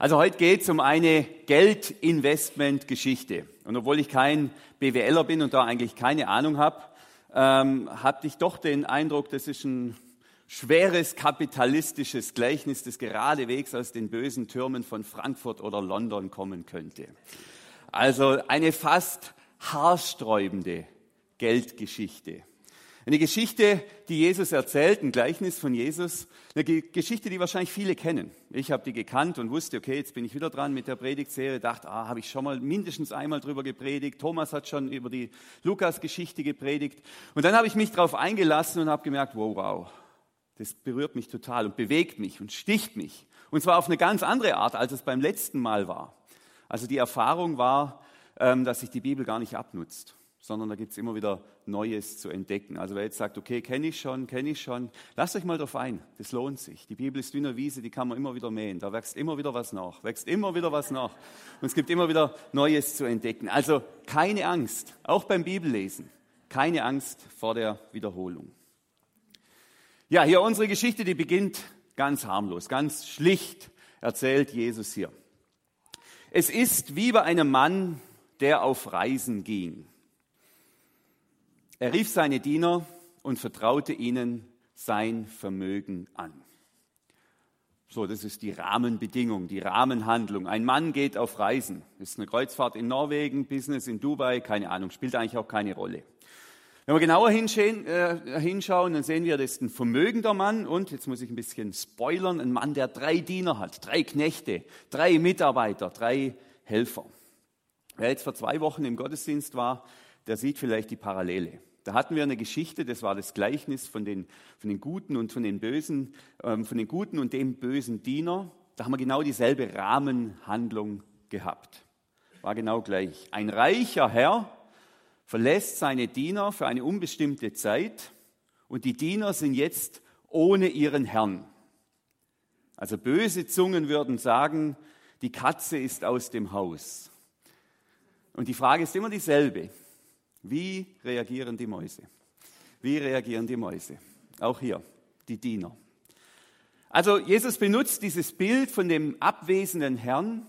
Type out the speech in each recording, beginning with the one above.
Also heute geht es um eine Geldinvestmentgeschichte. Und obwohl ich kein BWLer bin und da eigentlich keine Ahnung habe, ähm, hatte ich doch den Eindruck, das ist ein schweres kapitalistisches Gleichnis, das geradewegs aus den bösen Türmen von Frankfurt oder London kommen könnte. Also eine fast haarsträubende Geldgeschichte. Eine Geschichte, die Jesus erzählt, ein Gleichnis von Jesus, eine Geschichte, die wahrscheinlich viele kennen. Ich habe die gekannt und wusste, okay, jetzt bin ich wieder dran mit der Predigtserie, dachte, ah, habe ich schon mal mindestens einmal drüber gepredigt. Thomas hat schon über die Lukas-Geschichte gepredigt. Und dann habe ich mich darauf eingelassen und habe gemerkt, wow, wow, das berührt mich total und bewegt mich und sticht mich. Und zwar auf eine ganz andere Art, als es beim letzten Mal war. Also die Erfahrung war, ähm, dass sich die Bibel gar nicht abnutzt sondern da gibt es immer wieder Neues zu entdecken. Also wer jetzt sagt, okay, kenne ich schon, kenne ich schon, lasst euch mal drauf ein, das lohnt sich. Die Bibel ist wie eine Wiese, die kann man immer wieder mähen, da wächst immer wieder was nach, wächst immer wieder was nach und es gibt immer wieder Neues zu entdecken. Also keine Angst, auch beim Bibellesen, keine Angst vor der Wiederholung. Ja, hier unsere Geschichte, die beginnt ganz harmlos, ganz schlicht erzählt Jesus hier. Es ist wie bei einem Mann, der auf Reisen ging. Er rief seine Diener und vertraute ihnen sein Vermögen an. So, das ist die Rahmenbedingung, die Rahmenhandlung. Ein Mann geht auf Reisen. Ist eine Kreuzfahrt in Norwegen, Business in Dubai, keine Ahnung, spielt eigentlich auch keine Rolle. Wenn wir genauer äh, hinschauen, dann sehen wir, das ist ein vermögender Mann und, jetzt muss ich ein bisschen spoilern, ein Mann, der drei Diener hat, drei Knechte, drei Mitarbeiter, drei Helfer. Wer jetzt vor zwei Wochen im Gottesdienst war, der sieht vielleicht die Parallele. Da hatten wir eine Geschichte, das war das Gleichnis von den, von den Guten und von den Bösen, ähm, von den Guten und dem bösen Diener. Da haben wir genau dieselbe Rahmenhandlung gehabt. War genau gleich. Ein reicher Herr verlässt seine Diener für eine unbestimmte Zeit und die Diener sind jetzt ohne ihren Herrn. Also böse Zungen würden sagen, die Katze ist aus dem Haus. Und die Frage ist immer dieselbe. Wie reagieren die Mäuse? Wie reagieren die Mäuse? Auch hier, die Diener. Also Jesus benutzt dieses Bild von dem abwesenden Herrn,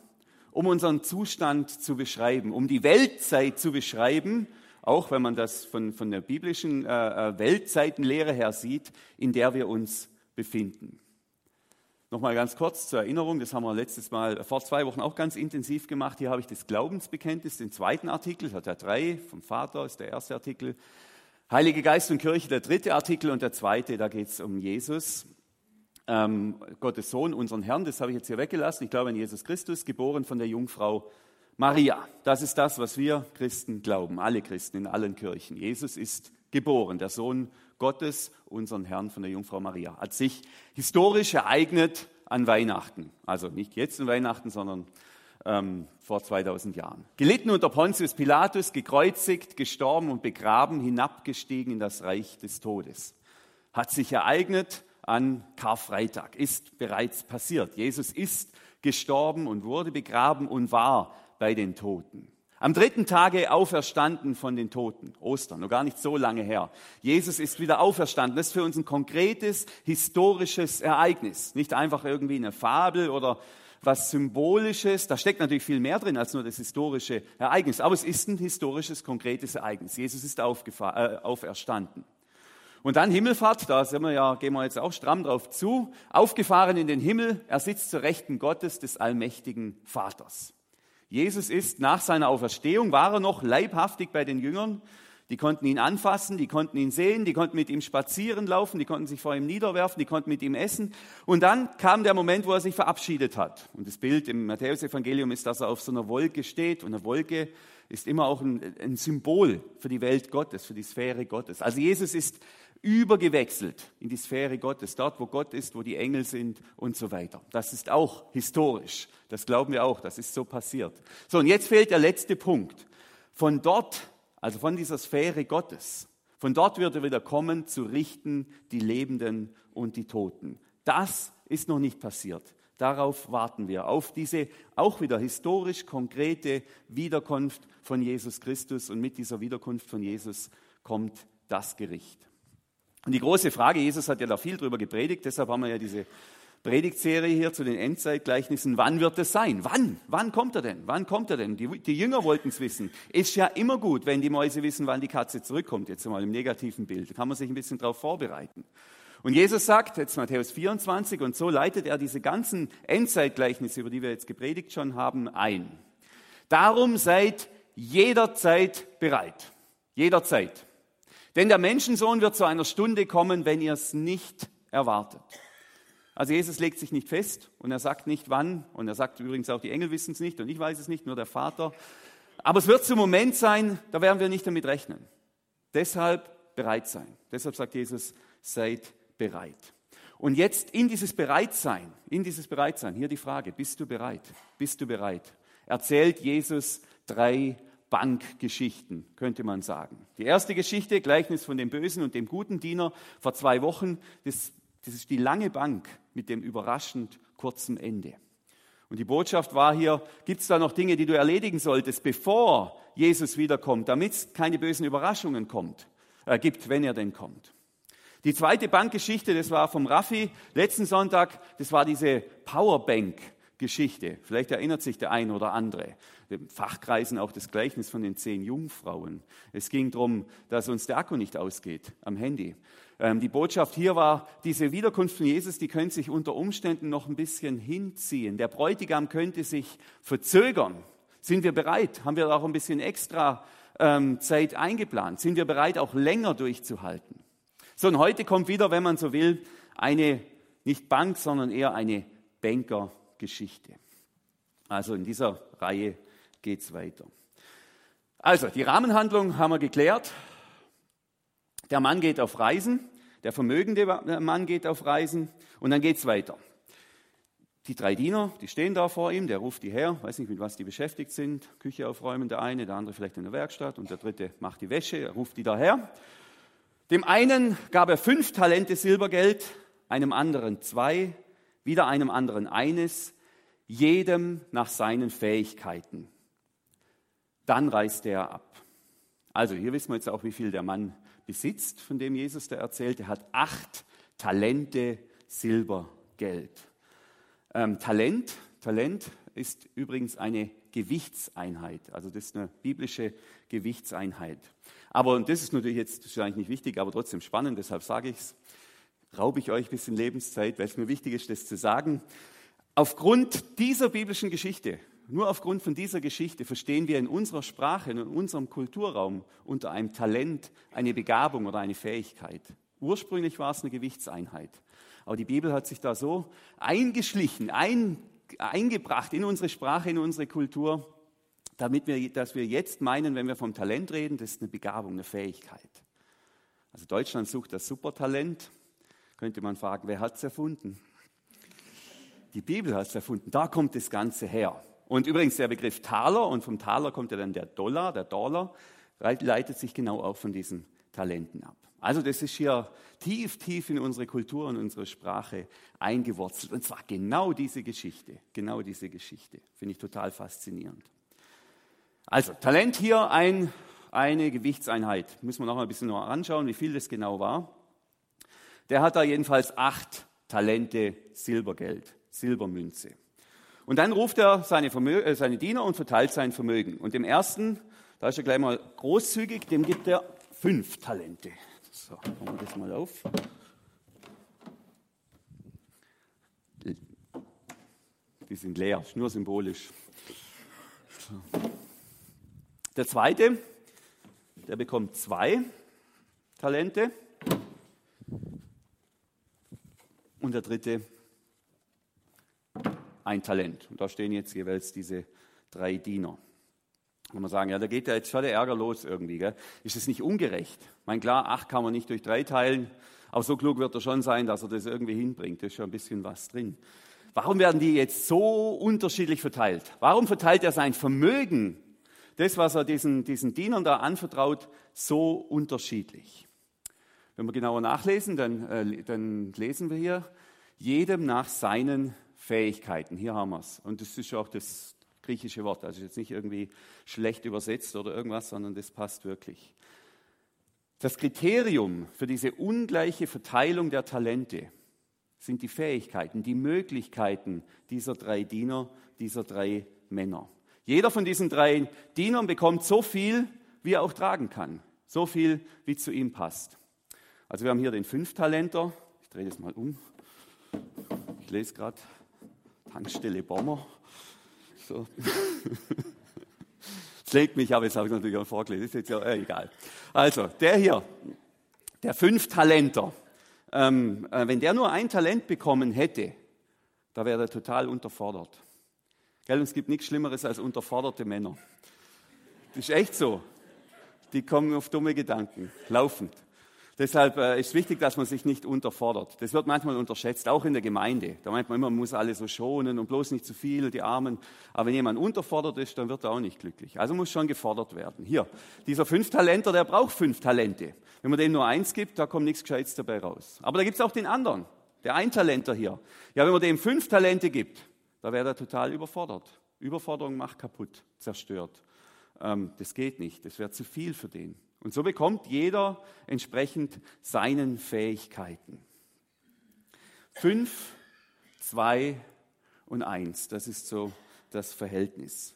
um unseren Zustand zu beschreiben, um die Weltzeit zu beschreiben, auch wenn man das von, von der biblischen äh, äh Weltzeitenlehre her sieht, in der wir uns befinden. Nochmal ganz kurz zur Erinnerung, das haben wir letztes Mal vor zwei Wochen auch ganz intensiv gemacht. Hier habe ich das Glaubensbekenntnis, den zweiten Artikel, hat er drei, vom Vater ist der erste Artikel. Heilige Geist und Kirche, der dritte Artikel und der zweite, da geht es um Jesus, ähm, Gottes Sohn, unseren Herrn, das habe ich jetzt hier weggelassen. Ich glaube an Jesus Christus, geboren von der Jungfrau Maria. Das ist das, was wir Christen glauben, alle Christen in allen Kirchen. Jesus ist geboren, der Sohn Gottes, unseren Herrn von der Jungfrau Maria. Hat sich historisch ereignet an Weihnachten. Also nicht jetzt an Weihnachten, sondern ähm, vor 2000 Jahren. Gelitten unter Pontius Pilatus, gekreuzigt, gestorben und begraben, hinabgestiegen in das Reich des Todes. Hat sich ereignet an Karfreitag, ist bereits passiert. Jesus ist gestorben und wurde begraben und war bei den Toten. Am dritten Tage auferstanden von den Toten. Ostern, noch gar nicht so lange her. Jesus ist wieder auferstanden. Das ist für uns ein konkretes historisches Ereignis. Nicht einfach irgendwie eine Fabel oder was Symbolisches. Da steckt natürlich viel mehr drin als nur das historische Ereignis. Aber es ist ein historisches, konkretes Ereignis. Jesus ist äh, auferstanden. Und dann Himmelfahrt, da sind wir ja, gehen wir jetzt auch stramm drauf zu. Aufgefahren in den Himmel. Er sitzt zur Rechten Gottes des allmächtigen Vaters. Jesus ist nach seiner Auferstehung, war er noch leibhaftig bei den Jüngern. Die konnten ihn anfassen, die konnten ihn sehen, die konnten mit ihm spazieren laufen, die konnten sich vor ihm niederwerfen, die konnten mit ihm essen. Und dann kam der Moment, wo er sich verabschiedet hat. Und das Bild im Matthäusevangelium ist, dass er auf so einer Wolke steht. Und eine Wolke ist immer auch ein, ein Symbol für die Welt Gottes, für die Sphäre Gottes. Also Jesus ist übergewechselt in die Sphäre Gottes, dort wo Gott ist, wo die Engel sind und so weiter. Das ist auch historisch. Das glauben wir auch, das ist so passiert. So, und jetzt fehlt der letzte Punkt. Von dort, also von dieser Sphäre Gottes, von dort wird er wieder kommen, zu richten die Lebenden und die Toten. Das ist noch nicht passiert. Darauf warten wir, auf diese auch wieder historisch konkrete Wiederkunft von Jesus Christus. Und mit dieser Wiederkunft von Jesus kommt das Gericht. Und die große Frage, Jesus hat ja da viel drüber gepredigt, deshalb haben wir ja diese Predigtserie hier zu den Endzeitgleichnissen. Wann wird es sein? Wann? Wann kommt er denn? Wann kommt er denn? Die, die Jünger wollten es wissen. Ist ja immer gut, wenn die Mäuse wissen, wann die Katze zurückkommt. Jetzt mal im negativen Bild. Da kann man sich ein bisschen darauf vorbereiten. Und Jesus sagt, jetzt Matthäus 24, und so leitet er diese ganzen Endzeitgleichnisse, über die wir jetzt gepredigt schon haben, ein. Darum seid jederzeit bereit. Jederzeit. Denn der Menschensohn wird zu einer Stunde kommen, wenn ihr es nicht erwartet. Also Jesus legt sich nicht fest und er sagt nicht wann und er sagt übrigens auch, die Engel wissen es nicht und ich weiß es nicht, nur der Vater. Aber es wird zum Moment sein, da werden wir nicht damit rechnen. Deshalb bereit sein. Deshalb sagt Jesus, seid bereit. Und jetzt in dieses Bereitsein, in dieses Bereitsein, hier die Frage, bist du bereit? Bist du bereit? Erzählt Jesus drei Bankgeschichten, könnte man sagen. Die erste Geschichte, Gleichnis von dem bösen und dem guten Diener vor zwei Wochen, das, das ist die lange Bank mit dem überraschend kurzen Ende. Und die Botschaft war hier, gibt es da noch Dinge, die du erledigen solltest, bevor Jesus wiederkommt, damit es keine bösen Überraschungen kommt, äh, gibt, wenn er denn kommt. Die zweite Bankgeschichte, das war vom Raffi letzten Sonntag, das war diese Powerbank-Geschichte. Vielleicht erinnert sich der ein oder andere. Im Fachkreisen auch das Gleichnis von den zehn Jungfrauen. Es ging darum, dass uns der Akku nicht ausgeht am Handy. Ähm, die Botschaft hier war, diese Wiederkunft von Jesus, die könnte sich unter Umständen noch ein bisschen hinziehen. Der Bräutigam könnte sich verzögern. Sind wir bereit? Haben wir auch ein bisschen extra ähm, Zeit eingeplant? Sind wir bereit, auch länger durchzuhalten? So, und heute kommt wieder, wenn man so will, eine nicht Bank, sondern eher eine Bankergeschichte. Also in dieser Reihe geht es weiter. Also, die Rahmenhandlung haben wir geklärt. Der Mann geht auf Reisen, der vermögende Mann geht auf Reisen und dann geht es weiter. Die drei Diener, die stehen da vor ihm, der ruft die her, weiß nicht, mit was die beschäftigt sind, Küche aufräumen, der eine, der andere vielleicht in der Werkstatt und der dritte macht die Wäsche, er ruft die da her. Dem einen gab er fünf Talente Silbergeld, einem anderen zwei, wieder einem anderen eines, jedem nach seinen Fähigkeiten. Dann reiste er ab. Also hier wissen wir jetzt auch, wie viel der Mann besitzt, von dem Jesus da erzählt. Er hat acht Talente Silbergeld. Ähm, Talent, Talent ist übrigens eine Gewichtseinheit. Also das ist eine biblische Gewichtseinheit. Aber, und das ist natürlich jetzt wahrscheinlich nicht wichtig, aber trotzdem spannend, deshalb sage ich es, raube ich euch ein bisschen Lebenszeit, weil es mir wichtig ist, das zu sagen. Aufgrund dieser biblischen Geschichte, nur aufgrund von dieser Geschichte verstehen wir in unserer Sprache, in unserem Kulturraum unter einem Talent eine Begabung oder eine Fähigkeit. Ursprünglich war es eine Gewichtseinheit. Aber die Bibel hat sich da so eingeschlichen, ein, eingebracht in unsere Sprache, in unsere Kultur, damit wir, dass wir jetzt meinen, wenn wir vom Talent reden, das ist eine Begabung, eine Fähigkeit. Also Deutschland sucht das Supertalent. Könnte man fragen, wer hat es erfunden? Die Bibel hat es erfunden. Da kommt das Ganze her. Und übrigens der Begriff Taler, und vom Taler kommt ja dann der Dollar, der Dollar, leitet sich genau auch von diesen Talenten ab. Also das ist hier tief, tief in unsere Kultur und unsere Sprache eingewurzelt. Und zwar genau diese Geschichte, genau diese Geschichte. Finde ich total faszinierend. Also Talent hier ein, eine Gewichtseinheit. Müssen wir noch ein bisschen noch anschauen, wie viel das genau war. Der hat da jedenfalls acht Talente Silbergeld, Silbermünze. Und dann ruft er seine, äh, seine Diener und verteilt sein Vermögen. Und dem ersten, da ist er gleich mal großzügig, dem gibt er fünf Talente. So, machen wir das mal auf. Die sind leer, nur symbolisch. Der zweite, der bekommt zwei Talente. Und der dritte ein Talent. Und da stehen jetzt jeweils diese drei Diener. Kann man sagen, ja, da geht ja jetzt schon der Ärger los irgendwie. Gell? Ist es nicht ungerecht? Mein klar, acht kann man nicht durch drei teilen, aber so klug wird er schon sein, dass er das irgendwie hinbringt. Da ist schon ein bisschen was drin. Warum werden die jetzt so unterschiedlich verteilt? Warum verteilt er sein Vermögen das, was er diesen, diesen Dienern da anvertraut, so unterschiedlich. Wenn wir genauer nachlesen, dann, äh, dann lesen wir hier, jedem nach seinen Fähigkeiten. Hier haben wir es. Und das ist auch das griechische Wort. Also jetzt nicht irgendwie schlecht übersetzt oder irgendwas, sondern das passt wirklich. Das Kriterium für diese ungleiche Verteilung der Talente sind die Fähigkeiten, die Möglichkeiten dieser drei Diener, dieser drei Männer. Jeder von diesen drei Dienern bekommt so viel, wie er auch tragen kann. So viel, wie zu ihm passt. Also wir haben hier den Fünftalenter. Ich drehe das mal um. Ich lese gerade Tankstelle Bomber. So. Das legt mich, aber jetzt habe ich natürlich auch vorgelesen. Ist jetzt ja äh, egal. Also, der hier, der Fünftalenter. Ähm, äh, wenn der nur ein Talent bekommen hätte, da wäre er total unterfordert. Gell, und es gibt nichts Schlimmeres als unterforderte Männer. Das ist echt so. Die kommen auf dumme Gedanken, laufend. Deshalb äh, ist wichtig, dass man sich nicht unterfordert. Das wird manchmal unterschätzt, auch in der Gemeinde. Da meint man immer, man muss alle so schonen und bloß nicht zu viel, die Armen. Aber wenn jemand unterfordert ist, dann wird er auch nicht glücklich. Also muss schon gefordert werden. Hier, dieser Fünftalenter, der braucht fünf Talente. Wenn man dem nur eins gibt, da kommt nichts Gescheites dabei raus. Aber da gibt es auch den anderen, der Eintalenter hier. Ja, wenn man dem fünf Talente gibt, da wäre er total überfordert. Überforderung macht kaputt, zerstört. Ähm, das geht nicht, das wäre zu viel für den. Und so bekommt jeder entsprechend seinen Fähigkeiten. Fünf, zwei und eins, das ist so das Verhältnis.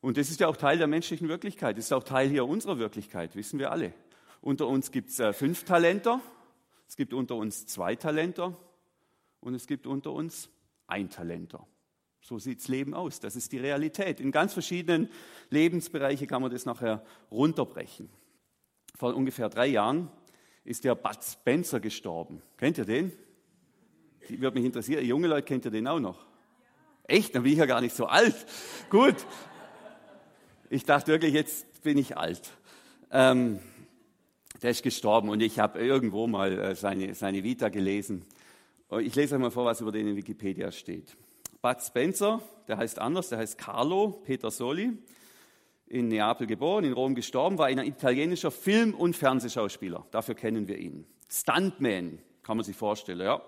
Und das ist ja auch Teil der menschlichen Wirklichkeit, das ist auch Teil hier unserer Wirklichkeit, wissen wir alle. Unter uns gibt es äh, fünf Talenter, es gibt unter uns zwei Talenter und es gibt unter uns ein Talenter. So sieht das Leben aus. Das ist die Realität. In ganz verschiedenen Lebensbereichen kann man das nachher runterbrechen. Vor ungefähr drei Jahren ist der Bud Spencer gestorben. Kennt ihr den? Die würde mich interessieren. Junge Leute, kennt ihr den auch noch? Echt? Dann bin ich ja gar nicht so alt. Gut. Ich dachte wirklich, jetzt bin ich alt. Ähm, der ist gestorben und ich habe irgendwo mal äh, seine, seine Vita gelesen. Ich lese euch mal vor, was über den in Wikipedia steht. Bud Spencer, der heißt anders, der heißt Carlo Petersoli, in Neapel geboren, in Rom gestorben, war ein italienischer Film- und Fernsehschauspieler. Dafür kennen wir ihn. Stuntman, kann man sich vorstellen, ja.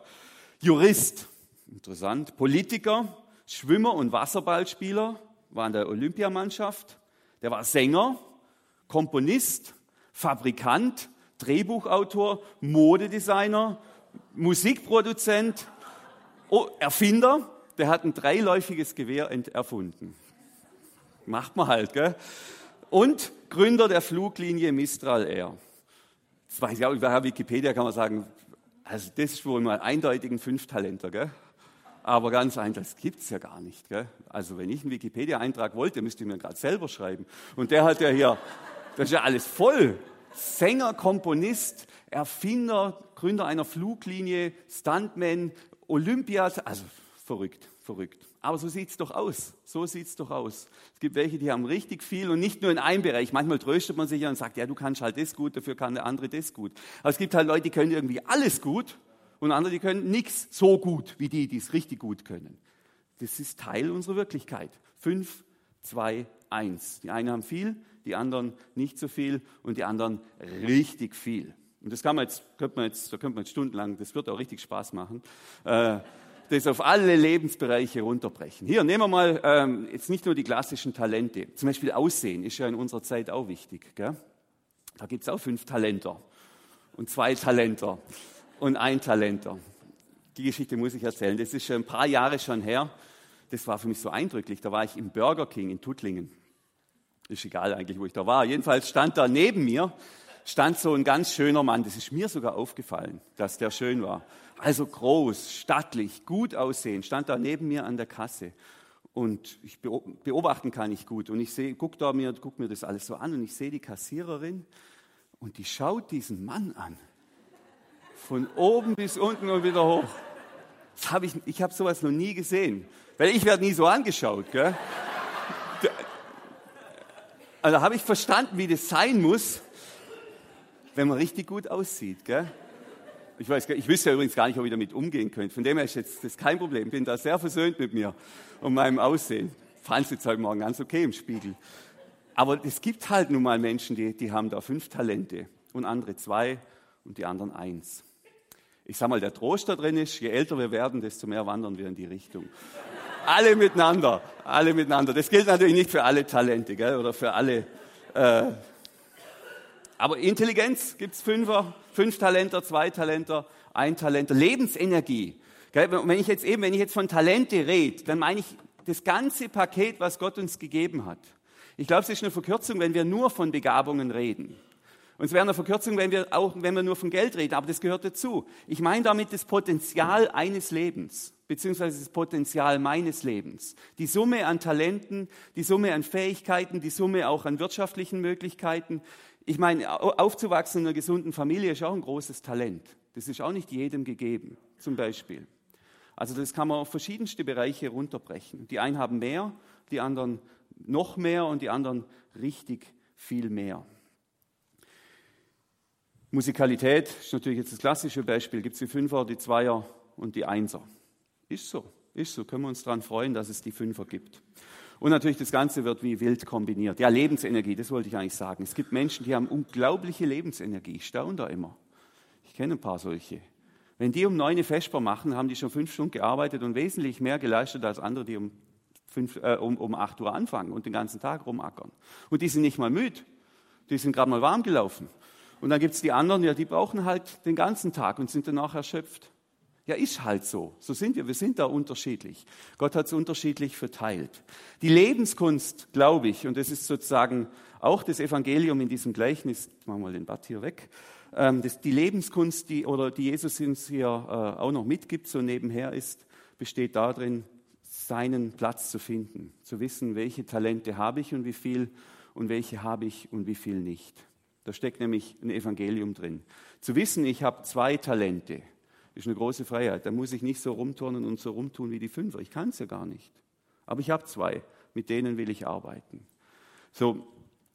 Jurist, interessant. Politiker, Schwimmer und Wasserballspieler, war in der Olympiamannschaft. Der war Sänger, Komponist, Fabrikant, Drehbuchautor, Modedesigner, Musikproduzent, Erfinder der hat ein dreiläufiges Gewehr erfunden. Macht man halt, gell? Und Gründer der Fluglinie Mistral Air. Das weiß ich auch, über Wikipedia kann man sagen, also das ist wohl mal eindeutig ein Fünftalenter, gell? Aber ganz einfach, das gibt es ja gar nicht. Gell? Also wenn ich einen Wikipedia-Eintrag wollte, müsste ich mir gerade selber schreiben. Und der hat ja hier, das ist ja alles voll. Sänger, Komponist, Erfinder, Gründer einer Fluglinie, Stuntman, Olympias, also verrückt, verrückt. Aber so sieht es doch aus. So sieht es doch aus. Es gibt welche, die haben richtig viel und nicht nur in einem Bereich. Manchmal tröstet man sich ja und sagt, ja, du kannst halt das gut, dafür kann der andere das gut. Aber es gibt halt Leute, die können irgendwie alles gut und andere, die können nichts so gut wie die, die es richtig gut können. Das ist Teil unserer Wirklichkeit. Fünf, zwei, eins. Die einen haben viel, die anderen nicht so viel und die anderen richtig viel. Und das kann man jetzt, könnte man jetzt, da könnte man jetzt stundenlang, das wird auch richtig Spaß machen. Äh, das auf alle Lebensbereiche runterbrechen. Hier, nehmen wir mal ähm, jetzt nicht nur die klassischen Talente. Zum Beispiel Aussehen ist ja in unserer Zeit auch wichtig. Gell? Da gibt es auch fünf Talenter und zwei Talenter und ein Talenter. Die Geschichte muss ich erzählen. Das ist schon ein paar Jahre schon her. Das war für mich so eindrücklich. Da war ich im Burger King in Tuttlingen. Ist egal eigentlich, wo ich da war. Jedenfalls stand da neben mir stand so ein ganz schöner Mann. Das ist mir sogar aufgefallen, dass der schön war. Also groß, stattlich, gut aussehen, stand da neben mir an der Kasse. Und ich beobachten kann ich gut. Und ich sehe, guck da mir, guck mir das alles so an und ich sehe die Kassiererin und die schaut diesen Mann an. Von oben bis unten und wieder hoch. Das hab ich ich habe sowas noch nie gesehen. Weil ich werde nie so angeschaut. Gell? Also habe ich verstanden, wie das sein muss, wenn man richtig gut aussieht. Gell? Ich, weiß, ich wüsste ja übrigens gar nicht, ob ich damit umgehen könnte. Von dem her ist jetzt das kein Problem. Bin da sehr versöhnt mit mir und meinem Aussehen. Fand es jetzt heute Morgen ganz okay im Spiegel. Aber es gibt halt nun mal Menschen, die, die haben da fünf Talente und andere zwei und die anderen eins. Ich sage mal, der Trost da drin ist, je älter wir werden, desto mehr wandern wir in die Richtung. alle miteinander, alle miteinander. Das gilt natürlich nicht für alle Talente gell, oder für alle äh, aber Intelligenz gibt es Fünfer, fünf Talenter, zwei Talenter, ein Talent, Lebensenergie. Wenn ich jetzt eben, wenn ich jetzt von Talente rede, dann meine ich das ganze Paket, was Gott uns gegeben hat. Ich glaube, es ist eine Verkürzung, wenn wir nur von Begabungen reden. Und es wäre eine Verkürzung, wenn wir auch, wenn wir nur von Geld reden, aber das gehört dazu. Ich meine damit das Potenzial eines Lebens, beziehungsweise das Potenzial meines Lebens. Die Summe an Talenten, die Summe an Fähigkeiten, die Summe auch an wirtschaftlichen Möglichkeiten. Ich meine, aufzuwachsen in einer gesunden Familie ist auch ein großes Talent. Das ist auch nicht jedem gegeben, zum Beispiel. Also das kann man auf verschiedenste Bereiche runterbrechen. Die einen haben mehr, die anderen noch mehr und die anderen richtig viel mehr. Musikalität ist natürlich jetzt das klassische Beispiel. Gibt es die Fünfer, die Zweier und die Einser. Ist so, ist so. Können wir uns daran freuen, dass es die Fünfer gibt. Und natürlich das Ganze wird wie wild kombiniert. Ja, Lebensenergie, das wollte ich eigentlich sagen. Es gibt Menschen, die haben unglaubliche Lebensenergie. Ich staune da immer. Ich kenne ein paar solche. Wenn die um neun Vesper machen, haben die schon fünf Stunden gearbeitet und wesentlich mehr geleistet als andere, die um, fünf, äh, um, um acht Uhr anfangen und den ganzen Tag rumackern. Und die sind nicht mal müde. Die sind gerade mal warm gelaufen. Und dann gibt es die anderen, ja, die brauchen halt den ganzen Tag und sind danach erschöpft. Ja, ist halt so. So sind wir. Wir sind da unterschiedlich. Gott hat es unterschiedlich verteilt. Die Lebenskunst, glaube ich, und das ist sozusagen auch das Evangelium in diesem Gleichnis, machen wir mal den Bad hier weg, ähm, das, die Lebenskunst, die, oder die Jesus uns hier äh, auch noch mitgibt, so nebenher ist, besteht darin, seinen Platz zu finden, zu wissen, welche Talente habe ich und wie viel und welche habe ich und wie viel nicht. Da steckt nämlich ein Evangelium drin. Zu wissen, ich habe zwei Talente, ist eine große Freiheit. Da muss ich nicht so rumturnen und so rumtun wie die Fünfer. Ich kann es ja gar nicht. Aber ich habe zwei, mit denen will ich arbeiten. So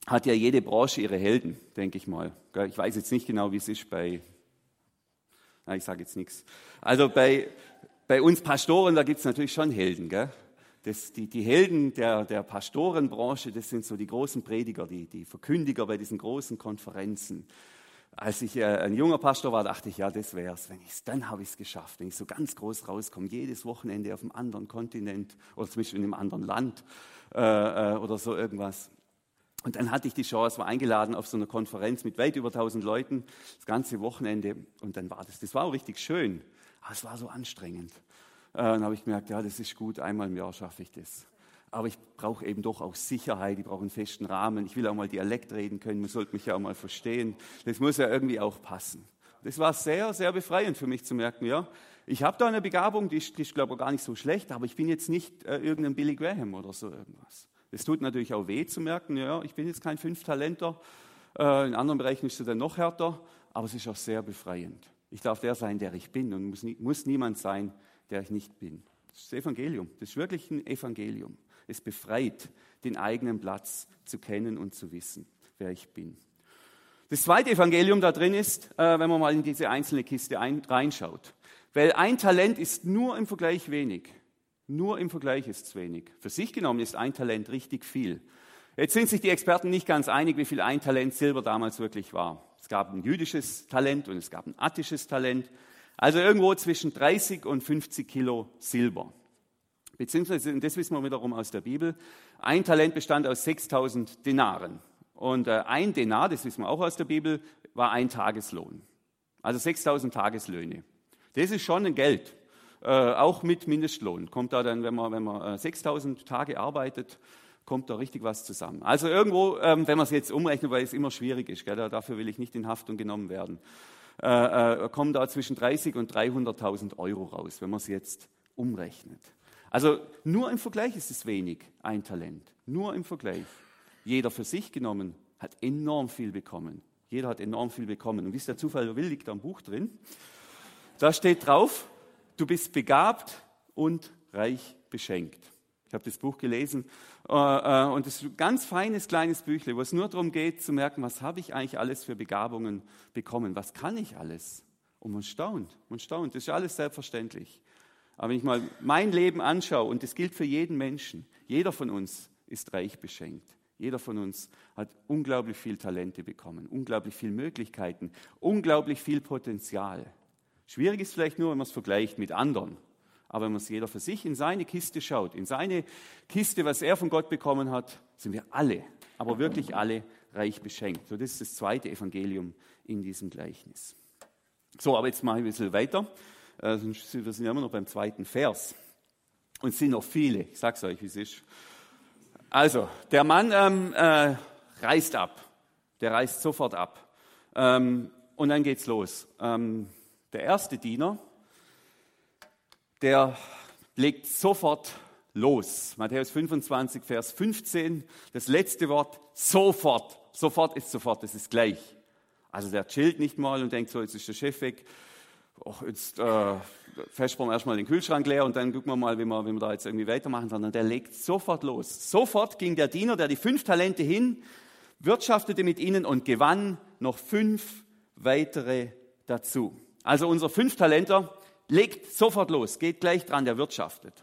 hat ja jede Branche ihre Helden, denke ich mal. Ich weiß jetzt nicht genau, wie es ist bei, na, ich sage jetzt nichts. Also bei, bei uns Pastoren, da gibt es natürlich schon Helden. Gell? Das, die, die, Helden der, der Pastorenbranche, das sind so die großen Prediger, die, die Verkündiger bei diesen großen Konferenzen. Als ich äh, ein junger Pastor war, dachte ich, ja, das wär's. Wenn ich's, dann habe ich es geschafft. Wenn ich so ganz groß rauskomme, jedes Wochenende auf einem anderen Kontinent oder zumindest in einem anderen Land äh, äh, oder so irgendwas. Und dann hatte ich die Chance, war eingeladen auf so einer Konferenz mit weit über 1000 Leuten, das ganze Wochenende. Und dann war das, das war auch richtig schön, aber es war so anstrengend. Äh, dann habe ich gemerkt, ja, das ist gut, einmal im Jahr schaffe ich das. Aber ich brauche eben doch auch Sicherheit, ich brauche einen festen Rahmen. Ich will auch mal Dialekt reden können, man sollte mich ja auch mal verstehen. Das muss ja irgendwie auch passen. Das war sehr, sehr befreiend für mich zu merken, ja, ich habe da eine Begabung, die ist, die ist glaube ich, gar nicht so schlecht, aber ich bin jetzt nicht äh, irgendein Billy Graham oder so irgendwas. Es tut natürlich auch weh zu merken, ja, ich bin jetzt kein Fünftalenter. Äh, in anderen Bereichen ist es dann noch härter, aber es ist auch sehr befreiend. Ich darf der sein, der ich bin und muss, nie, muss niemand sein, der ich nicht bin. Das ist das Evangelium. Das ist wirklich ein Evangelium. Es befreit, den eigenen Platz zu kennen und zu wissen, wer ich bin. Das zweite Evangelium da drin ist, äh, wenn man mal in diese einzelne Kiste ein, reinschaut. Weil ein Talent ist nur im Vergleich wenig. Nur im Vergleich ist es wenig. Für sich genommen ist ein Talent richtig viel. Jetzt sind sich die Experten nicht ganz einig, wie viel ein Talent Silber damals wirklich war. Es gab ein jüdisches Talent und es gab ein attisches Talent. Also irgendwo zwischen 30 und 50 Kilo Silber. Beziehungsweise, und das wissen wir wiederum aus der Bibel, ein Talent bestand aus 6000 Denaren. Und äh, ein Denar, das wissen wir auch aus der Bibel, war ein Tageslohn. Also 6000 Tageslöhne. Das ist schon ein Geld. Äh, auch mit Mindestlohn kommt da dann, wenn man, wenn man äh, 6000 Tage arbeitet, kommt da richtig was zusammen. Also irgendwo, ähm, wenn man es jetzt umrechnet, weil es immer schwierig ist, gell, dafür will ich nicht in Haftung genommen werden äh, äh, kommen da zwischen 30 und 300.000 Euro raus, wenn man es jetzt umrechnet. Also nur im Vergleich ist es wenig, ein Talent. Nur im Vergleich. Jeder für sich genommen hat enorm viel bekommen. Jeder hat enorm viel bekommen. Und wie es der Zufall will, liegt da ein Buch drin. Da steht drauf, du bist begabt und reich beschenkt. Ich habe das Buch gelesen äh, äh, und es ist ein ganz feines kleines Büchle, wo es nur darum geht zu merken, was habe ich eigentlich alles für Begabungen bekommen, was kann ich alles. Und man staunt, man staunt, das ist alles selbstverständlich. Aber wenn ich mal mein Leben anschaue, und das gilt für jeden Menschen, jeder von uns ist reich beschenkt. Jeder von uns hat unglaublich viel Talente bekommen, unglaublich viele Möglichkeiten, unglaublich viel Potenzial. Schwierig ist vielleicht nur, wenn man es vergleicht mit anderen. Aber wenn man es jeder für sich in seine Kiste schaut, in seine Kiste, was er von Gott bekommen hat, sind wir alle, aber wirklich alle reich beschenkt. So, das ist das zweite Evangelium in diesem Gleichnis. So, aber jetzt mache ich ein bisschen weiter. Äh, wir sind ja immer noch beim zweiten Vers. Und es sind noch viele. Ich sage es euch, wie es ist. Also, der Mann ähm, äh, reist ab. Der reist sofort ab. Ähm, und dann geht's los. Ähm, der erste Diener, der legt sofort los. Matthäus 25, Vers 15, das letzte Wort, sofort. Sofort ist sofort, das ist gleich. Also der chillt nicht mal und denkt so, jetzt ist der Chef weg. Oh, jetzt äh, fäschern wir erstmal den Kühlschrank leer und dann gucken wir mal, wie wir, wie wir da jetzt irgendwie weitermachen, sondern der legt sofort los. Sofort ging der Diener, der die fünf Talente hin, wirtschaftete mit ihnen und gewann noch fünf weitere dazu. Also unser Fünftalenter legt sofort los, geht gleich dran, der wirtschaftet.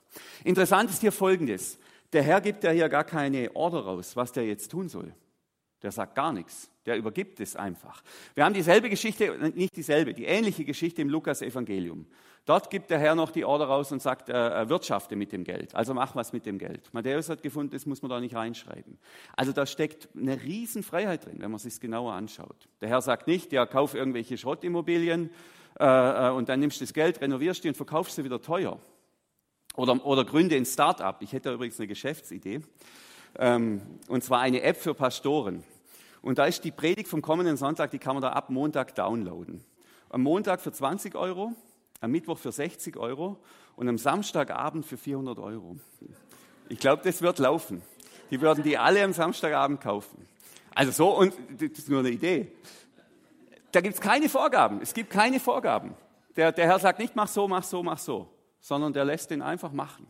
Interessant ist hier Folgendes. Der Herr gibt ja hier gar keine Order raus, was der jetzt tun soll. Der sagt gar nichts. Der übergibt es einfach. Wir haben dieselbe Geschichte, nicht dieselbe, die ähnliche Geschichte im Lukas-Evangelium. Dort gibt der Herr noch die Order raus und sagt, äh, wirtschafte mit dem Geld. Also mach was mit dem Geld. Matthäus hat gefunden, das muss man da nicht reinschreiben. Also da steckt eine Riesenfreiheit drin, wenn man sich genauer anschaut. Der Herr sagt nicht, ja, kauf irgendwelche Schrottimmobilien äh, äh, und dann nimmst du das Geld, renovierst die und verkaufst sie wieder teuer. Oder, oder gründe ein Start-up. Ich hätte da übrigens eine Geschäftsidee. Ähm, und zwar eine App für Pastoren. Und da ist die Predigt vom kommenden Sonntag, die kann man da ab Montag downloaden. Am Montag für 20 Euro, am Mittwoch für 60 Euro und am Samstagabend für 400 Euro. Ich glaube, das wird laufen. Die würden die alle am Samstagabend kaufen. Also so, und das ist nur eine Idee. Da gibt es keine Vorgaben. Es gibt keine Vorgaben. Der, der Herr sagt nicht, mach so, mach so, mach so, sondern der lässt den einfach machen.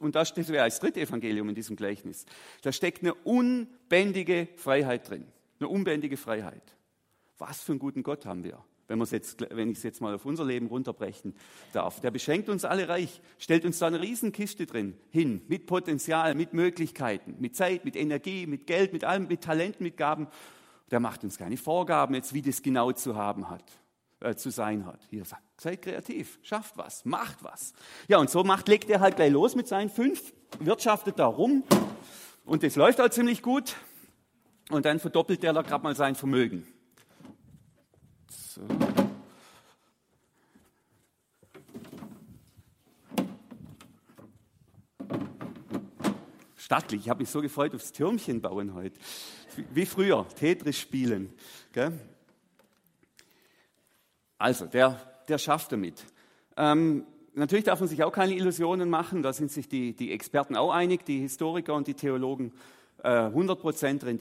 Und das steht als dritte Evangelium in diesem Gleichnis. Da steckt eine unbändige Freiheit drin. Eine unbändige Freiheit. Was für einen guten Gott haben wir? wenn, wenn ich es jetzt mal auf unser Leben runterbrechen darf. Der beschenkt uns alle reich, stellt uns da eine Riesenkiste drin hin, mit Potenzial, mit Möglichkeiten, mit Zeit, mit Energie, mit Geld, mit allem, mit Talenten, mit Gaben. Der macht uns keine Vorgaben jetzt, wie das genau zu haben hat, äh, zu sein hat. Hier sagt, seid kreativ, schafft was, macht was. Ja, und so macht, legt er halt gleich los mit seinen fünf, wirtschaftet da rum und das läuft halt ziemlich gut. Und dann verdoppelt der da gerade mal sein Vermögen. So. Stattlich, ich habe mich so gefreut aufs Türmchen bauen heute. Wie früher, Tetris spielen. Gell? Also, der, der schafft damit. Ähm, natürlich darf man sich auch keine Illusionen machen, da sind sich die, die Experten auch einig, die Historiker und die Theologen. Äh, 100%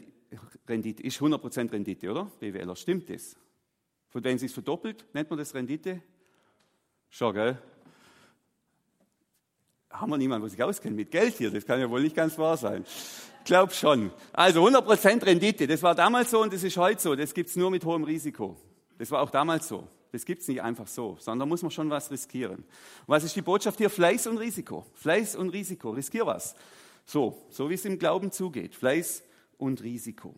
Rendite ist 100% Rendite, oder? BWLer, stimmt das? Von denen sich verdoppelt, nennt man das Rendite? Schon, gell? Haben wir niemanden, der sich auskennt mit Geld hier? Das kann ja wohl nicht ganz wahr sein. Ich glaube schon. Also 100% Rendite, das war damals so und das ist heute so. Das gibt es nur mit hohem Risiko. Das war auch damals so. Das gibt es nicht einfach so, sondern da muss man schon was riskieren. Was ist die Botschaft hier? Fleiß und Risiko. Fleiß und Risiko. Riskier was. So, so wie es im Glauben zugeht. Fleiß und Risiko.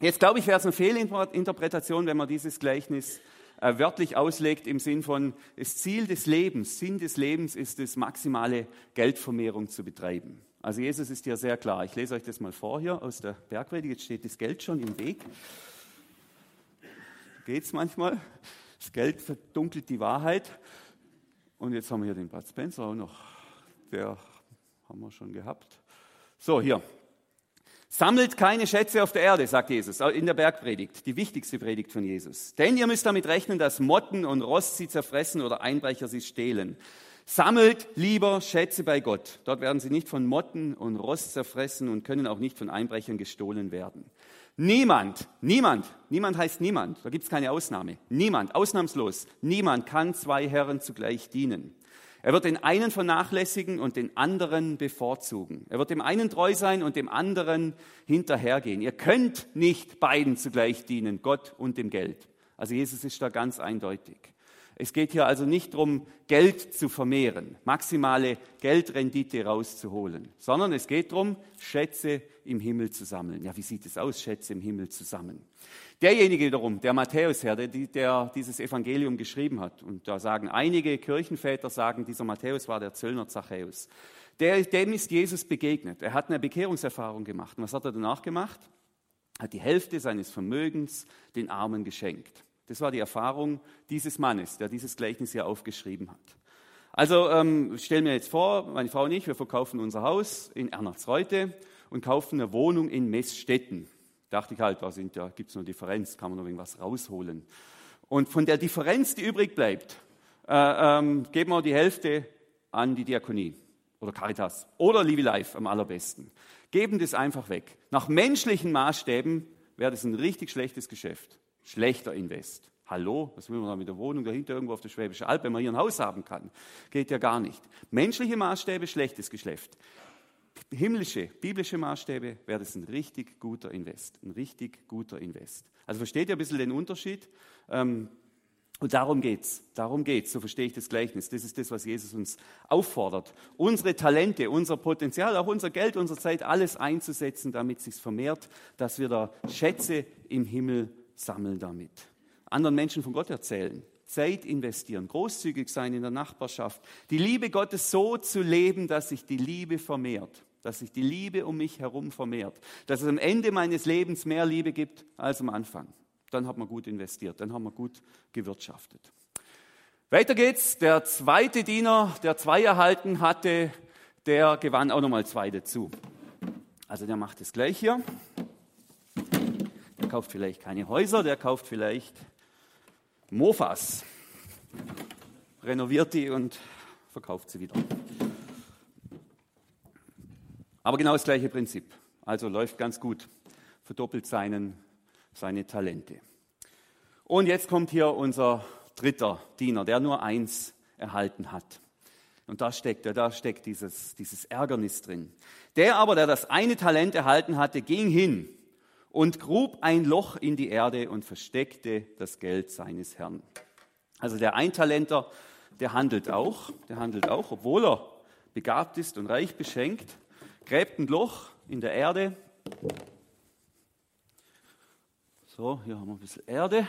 Jetzt glaube ich, wäre es eine Fehlinterpretation, wenn man dieses Gleichnis äh, wörtlich auslegt im Sinn von, das Ziel des Lebens, Sinn des Lebens ist es, maximale Geldvermehrung zu betreiben. Also Jesus ist ja sehr klar. Ich lese euch das mal vor hier aus der Bergpredigt. Jetzt steht das Geld schon im Weg. Geht es manchmal? Das Geld verdunkelt die Wahrheit. Und jetzt haben wir hier den Bud Spencer auch noch. Der haben wir schon gehabt. So, hier. Sammelt keine Schätze auf der Erde, sagt Jesus in der Bergpredigt, die wichtigste Predigt von Jesus. Denn ihr müsst damit rechnen, dass Motten und Rost sie zerfressen oder Einbrecher sie stehlen. Sammelt lieber Schätze bei Gott. Dort werden sie nicht von Motten und Rost zerfressen und können auch nicht von Einbrechern gestohlen werden. Niemand, niemand, niemand heißt niemand, da gibt es keine Ausnahme. Niemand, ausnahmslos, niemand kann zwei Herren zugleich dienen. Er wird den einen vernachlässigen und den anderen bevorzugen. Er wird dem einen treu sein und dem anderen hinterhergehen. Ihr könnt nicht beiden zugleich dienen, Gott und dem Geld. Also Jesus ist da ganz eindeutig. Es geht hier also nicht darum, Geld zu vermehren, maximale Geldrendite rauszuholen, sondern es geht darum, Schätze im Himmel zu sammeln. Ja, wie sieht es aus, Schätze im Himmel zu sammeln? Derjenige wiederum, der Matthäusherr, der, der dieses Evangelium geschrieben hat, und da sagen einige Kirchenväter, sagen, dieser Matthäus war der Zöllner Zachäus, der, dem ist Jesus begegnet. Er hat eine Bekehrungserfahrung gemacht. Und was hat er danach gemacht? Er hat die Hälfte seines Vermögens den Armen geschenkt. Das war die Erfahrung dieses Mannes, der dieses Gleichnis hier aufgeschrieben hat. Also ähm, stell mir jetzt vor, meine Frau und ich, wir verkaufen unser Haus in Ernatzreute und kaufen eine Wohnung in Messstetten. Dachte ich halt, da ja, gibt es noch Differenz, kann man noch irgendwas rausholen. Und von der Differenz, die übrig bleibt, äh, ähm, geben wir die Hälfte an die Diakonie oder Caritas oder Live Life am allerbesten. Geben das einfach weg. Nach menschlichen Maßstäben wäre das ein richtig schlechtes Geschäft. Schlechter Invest. Hallo, was will man da mit der Wohnung dahinter irgendwo auf der Schwäbischen Alb, wenn man hier ein Haus haben kann? Geht ja gar nicht. Menschliche Maßstäbe, schlechtes Geschäft. Himmlische, biblische Maßstäbe wäre das ein richtig guter Invest. Ein richtig guter Invest. Also versteht ihr ein bisschen den Unterschied? Ähm, und darum geht's. Darum geht's. So verstehe ich das Gleichnis. Das ist das, was Jesus uns auffordert. Unsere Talente, unser Potenzial, auch unser Geld, unsere Zeit, alles einzusetzen, damit sich's vermehrt, dass wir da Schätze im Himmel sammeln damit. Anderen Menschen von Gott erzählen. Zeit investieren, großzügig sein in der Nachbarschaft, die Liebe Gottes so zu leben, dass sich die Liebe vermehrt, dass sich die Liebe um mich herum vermehrt, dass es am Ende meines Lebens mehr Liebe gibt als am Anfang dann hat man gut investiert, dann haben wir gut gewirtschaftet. Weiter geht's. Der zweite Diener, der zwei erhalten hatte, der gewann auch nochmal zwei dazu. Also der macht es gleich hier. Kauft vielleicht keine Häuser, der kauft vielleicht Mofas, renoviert die und verkauft sie wieder. Aber genau das gleiche Prinzip. Also läuft ganz gut, verdoppelt seinen seine Talente. Und jetzt kommt hier unser dritter Diener, der nur eins erhalten hat. Und da steckt da steckt dieses, dieses Ärgernis drin. Der aber, der das eine Talent erhalten hatte, ging hin und grub ein Loch in die Erde und versteckte das Geld seines Herrn. Also der Eintalenter, der handelt auch, der handelt auch, obwohl er begabt ist und reich beschenkt, gräbt ein Loch in der Erde so, hier haben wir ein bisschen Erde.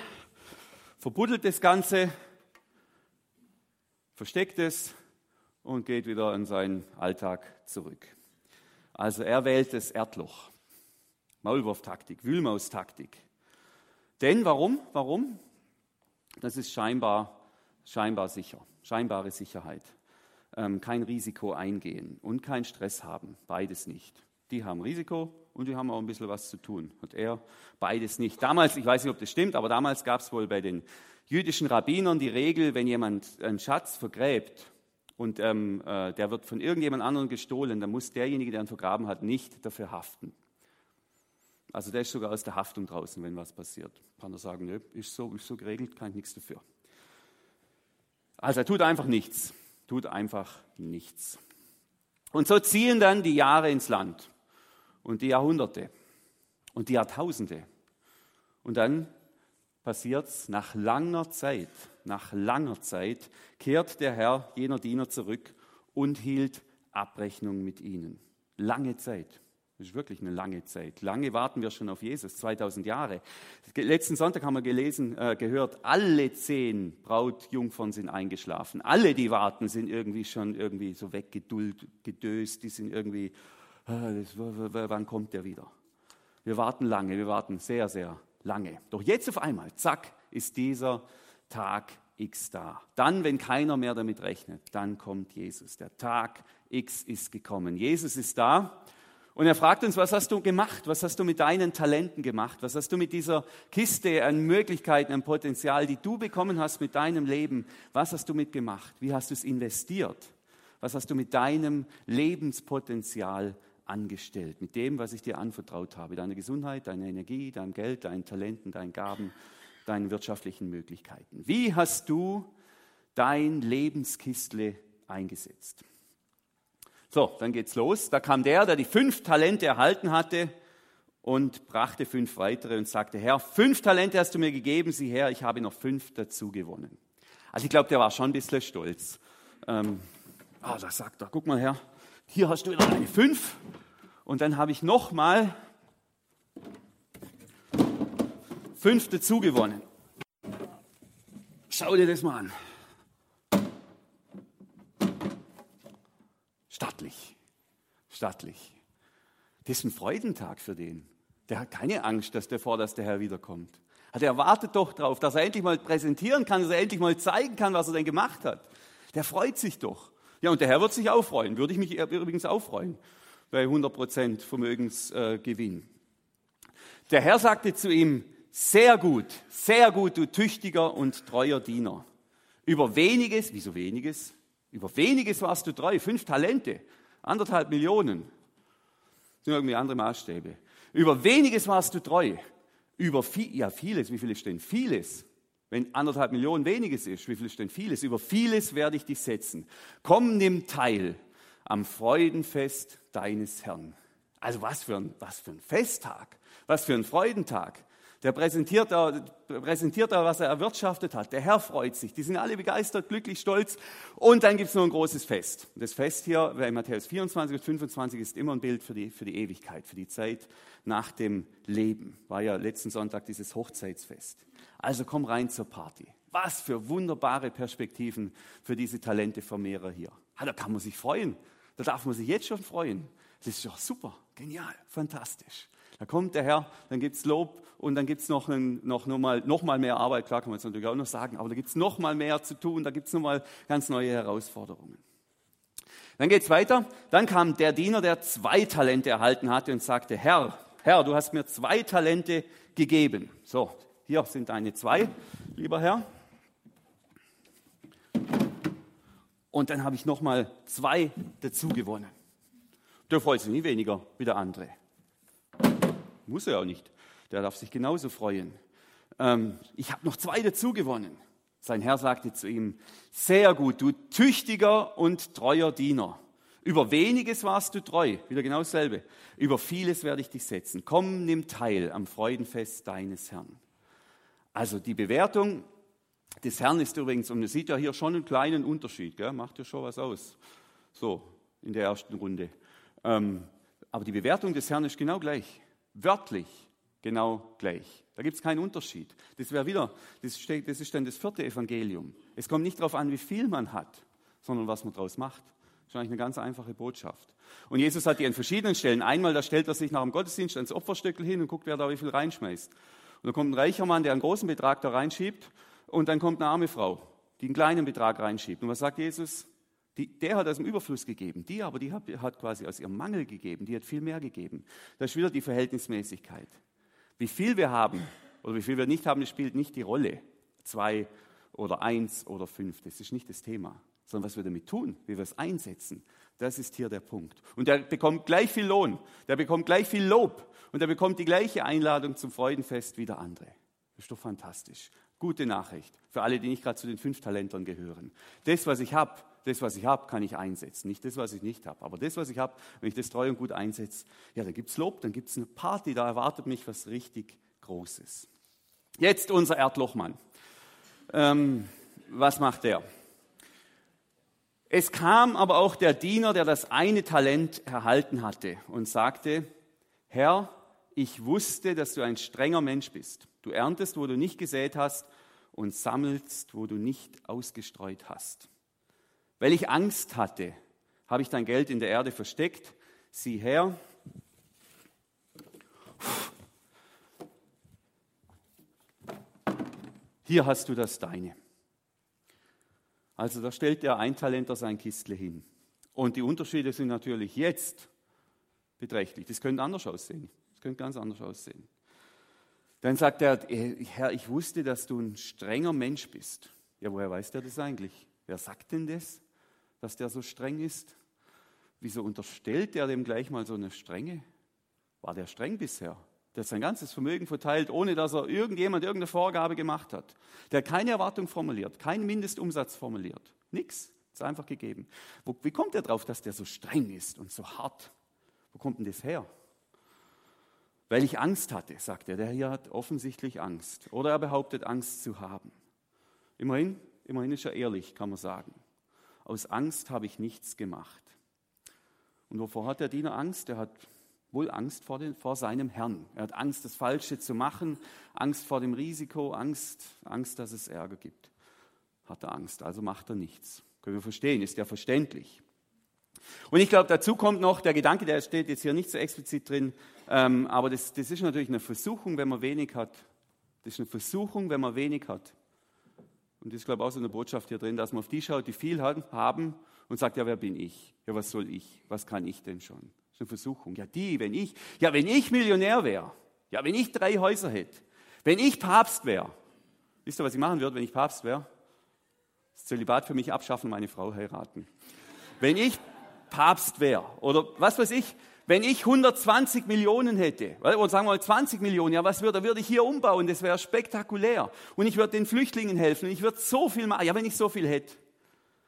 Verbuddelt das Ganze, versteckt es und geht wieder in seinen Alltag zurück. Also er wählt das Erdloch. Maulwurftaktik, Wühlmaustaktik. Denn warum? Warum? Das ist scheinbar, scheinbar sicher, scheinbare Sicherheit. Ähm, kein Risiko eingehen und kein Stress haben, beides nicht. Die haben Risiko, und die haben auch ein bisschen was zu tun. Und er beides nicht. Damals, ich weiß nicht, ob das stimmt, aber damals gab es wohl bei den jüdischen Rabbinern die Regel, wenn jemand einen Schatz vergräbt und ähm, äh, der wird von irgendjemand anderem gestohlen, dann muss derjenige, der ihn vergraben hat, nicht dafür haften. Also der ist sogar aus der Haftung draußen, wenn was passiert. Kann er sagen, nö, ist so, ist so geregelt, kann ich nichts dafür. Also er tut einfach nichts, tut einfach nichts. Und so ziehen dann die Jahre ins Land und die Jahrhunderte und die Jahrtausende. Und dann passiert es nach langer Zeit, nach langer Zeit kehrt der Herr jener Diener zurück und hielt Abrechnung mit ihnen. Lange Zeit. Das ist wirklich eine lange Zeit. Lange warten wir schon auf Jesus, 2000 Jahre. Letzten Sonntag haben wir gelesen, äh, gehört, alle zehn Brautjungfern sind eingeschlafen. Alle, die warten, sind irgendwie schon irgendwie so weggedöst, die sind irgendwie Ah, wann kommt der wieder? Wir warten lange, wir warten sehr, sehr lange. Doch jetzt auf einmal, zack, ist dieser Tag X da. Dann, wenn keiner mehr damit rechnet, dann kommt Jesus. Der Tag X ist gekommen. Jesus ist da und er fragt uns, was hast du gemacht? Was hast du mit deinen Talenten gemacht? Was hast du mit dieser Kiste an Möglichkeiten, an Potenzial, die du bekommen hast mit deinem Leben? Was hast du mitgemacht? Wie hast du es investiert? Was hast du mit deinem Lebenspotenzial angestellt, mit dem, was ich dir anvertraut habe, deiner Gesundheit, deiner Energie, deinem Geld, deinen Talenten, deinen Gaben, deinen wirtschaftlichen Möglichkeiten. Wie hast du dein Lebenskistle eingesetzt? So, dann geht's los. Da kam der, der die fünf Talente erhalten hatte und brachte fünf weitere und sagte, Herr, fünf Talente hast du mir gegeben, sieh her, ich habe noch fünf dazu gewonnen. Also ich glaube, der war schon ein bisschen stolz. Ähm, oh, da sagt er, guck mal her, hier hast du wieder eine fünf und dann habe ich nochmal fünf dazu gewonnen. Schau dir das mal an. Stattlich, stattlich. Das ist ein Freudentag für den. Der hat keine Angst, dass der vor, dass der Herr wiederkommt. Also er wartet doch darauf, dass er endlich mal präsentieren kann, dass er endlich mal zeigen kann, was er denn gemacht hat. Der freut sich doch. Ja, und der Herr wird sich auch freuen. Würde ich mich übrigens auch freuen bei 100% Vermögensgewinn. Der Herr sagte zu ihm, sehr gut, sehr gut, du tüchtiger und treuer Diener. Über weniges, wieso weniges? Über weniges warst du treu, fünf Talente, anderthalb Millionen. Das sind irgendwie andere Maßstäbe. Über weniges warst du treu. Über viel, ja, vieles, wie viel ist denn vieles? Wenn anderthalb Millionen weniges ist, wie viel ist denn vieles? Über vieles werde ich dich setzen. Komm, nimm teil am Freudenfest deines Herrn. Also was für ein, was für ein Festtag, was für ein Freudentag. Der präsentiert da, präsentiert da, was er erwirtschaftet hat. Der Herr freut sich. Die sind alle begeistert, glücklich, stolz. Und dann gibt es noch ein großes Fest. Das Fest hier bei Matthäus 24 und 25 ist immer ein Bild für die, für die Ewigkeit, für die Zeit nach dem Leben. War ja letzten Sonntag dieses Hochzeitsfest. Also komm rein zur Party. Was für wunderbare Perspektiven für diese Talentevermehrer hier. da kann man sich freuen. Da darf man sich jetzt schon freuen. Das ist doch super, genial, fantastisch. Da kommt der Herr, dann gibt es Lob und dann gibt es noch, noch, noch, mal, noch mal mehr Arbeit. Klar kann man es natürlich auch noch sagen, aber da gibt es noch mal mehr zu tun, da gibt es noch mal ganz neue Herausforderungen. Dann geht es weiter. Dann kam der Diener, der zwei Talente erhalten hatte und sagte, Herr, Herr, du hast mir zwei Talente gegeben. So, hier sind deine zwei, lieber Herr. Und dann habe ich noch mal zwei dazu gewonnen. Der freut sich nie weniger wie der andere. Muss er auch nicht. Der darf sich genauso freuen. Ähm, ich habe noch zwei dazu gewonnen. Sein Herr sagte zu ihm, sehr gut, du tüchtiger und treuer Diener. Über weniges warst du treu, wieder genau dasselbe. Über vieles werde ich dich setzen. Komm, nimm teil am Freudenfest deines Herrn. Also die Bewertung des Herrn ist übrigens, und man sieht ja hier schon einen kleinen Unterschied, gell? macht ja schon was aus. So, in der ersten Runde. Ähm, aber die Bewertung des Herrn ist genau gleich. Wörtlich genau gleich. Da gibt es keinen Unterschied. Das wäre wieder, das, steht, das ist dann das vierte Evangelium. Es kommt nicht darauf an, wie viel man hat, sondern was man daraus macht. Das ist eigentlich eine ganz einfache Botschaft. Und Jesus hat die an verschiedenen Stellen. Einmal, da stellt er sich nach dem Gottesdienst ans Opferstöckel hin und guckt, wer da wie viel reinschmeißt. Und dann kommt ein reicher Mann, der einen großen Betrag da reinschiebt. Und dann kommt eine arme Frau, die einen kleinen Betrag reinschiebt. Und was sagt Jesus? Die, der hat aus dem Überfluss gegeben, die aber, die hat, hat quasi aus ihrem Mangel gegeben, die hat viel mehr gegeben. Das ist wieder die Verhältnismäßigkeit. Wie viel wir haben oder wie viel wir nicht haben, das spielt nicht die Rolle. Zwei oder eins oder fünf, das ist nicht das Thema, sondern was wir damit tun, wie wir es einsetzen, das ist hier der Punkt. Und der bekommt gleich viel Lohn, der bekommt gleich viel Lob und der bekommt die gleiche Einladung zum Freudenfest wie der andere. Das ist doch fantastisch. Gute Nachricht für alle, die nicht gerade zu den fünf Talentern gehören. Das, was ich habe, das, was ich habe, kann ich einsetzen. Nicht das, was ich nicht habe. Aber das, was ich habe, wenn ich das treu und gut einsetze, ja, dann gibt es Lob, dann gibt es eine Party, da erwartet mich was richtig Großes. Jetzt unser Erdlochmann. Ähm, was macht der? Es kam aber auch der Diener, der das eine Talent erhalten hatte und sagte, Herr, ich wusste, dass du ein strenger Mensch bist. Du erntest, wo du nicht gesät hast und sammelst, wo du nicht ausgestreut hast. Weil ich Angst hatte, habe ich dein Geld in der Erde versteckt. Sieh her. Hier hast du das deine. Also da stellt der Eintalenter sein Kistle hin. Und die Unterschiede sind natürlich jetzt beträchtlich. Das könnte anders aussehen. Das könnte ganz anders aussehen. Dann sagt er, Herr, ich wusste, dass du ein strenger Mensch bist. Ja, woher weiß der das eigentlich? Wer sagt denn das? Dass der so streng ist? Wieso unterstellt der dem gleich mal so eine Strenge? War der streng bisher? Der hat sein ganzes Vermögen verteilt, ohne dass er irgendjemand irgendeine Vorgabe gemacht hat. Der keine Erwartung formuliert, keinen Mindestumsatz formuliert. Nix. Ist einfach gegeben. Wo, wie kommt er darauf, dass der so streng ist und so hart? Wo kommt denn das her? Weil ich Angst hatte, sagt er. Der hier hat offensichtlich Angst. Oder er behauptet, Angst zu haben. Immerhin, immerhin ist er ehrlich, kann man sagen. Aus Angst habe ich nichts gemacht. Und wovor hat der Diener Angst? Er hat wohl Angst vor, den, vor seinem Herrn. Er hat Angst, das Falsche zu machen, Angst vor dem Risiko, Angst, Angst, dass es Ärger gibt. Hat er Angst, also macht er nichts. Können wir verstehen, ist ja verständlich. Und ich glaube, dazu kommt noch der Gedanke, der steht jetzt hier nicht so explizit drin, ähm, aber das, das ist natürlich eine Versuchung, wenn man wenig hat, Das ist eine Versuchung, wenn man wenig hat. Und das ist, glaube ich, auch so eine Botschaft hier drin, dass man auf die schaut, die viel haben und sagt, ja, wer bin ich? Ja, was soll ich? Was kann ich denn schon? Das ist eine Versuchung. Ja, die, wenn ich, ja, wenn ich Millionär wäre, ja, wenn ich drei Häuser hätte, wenn ich Papst wäre, wisst ihr, was ich machen würde, wenn ich Papst wäre? Das Zölibat für mich abschaffen, meine Frau heiraten. Wenn ich Papst wäre oder was weiß ich, wenn ich 120 Millionen hätte, oder sagen wir mal 20 Millionen, ja, was würde, würde ich hier umbauen? Das wäre spektakulär. Und ich würde den Flüchtlingen helfen. Und ich würde so viel machen. Ja, wenn ich so viel hätte.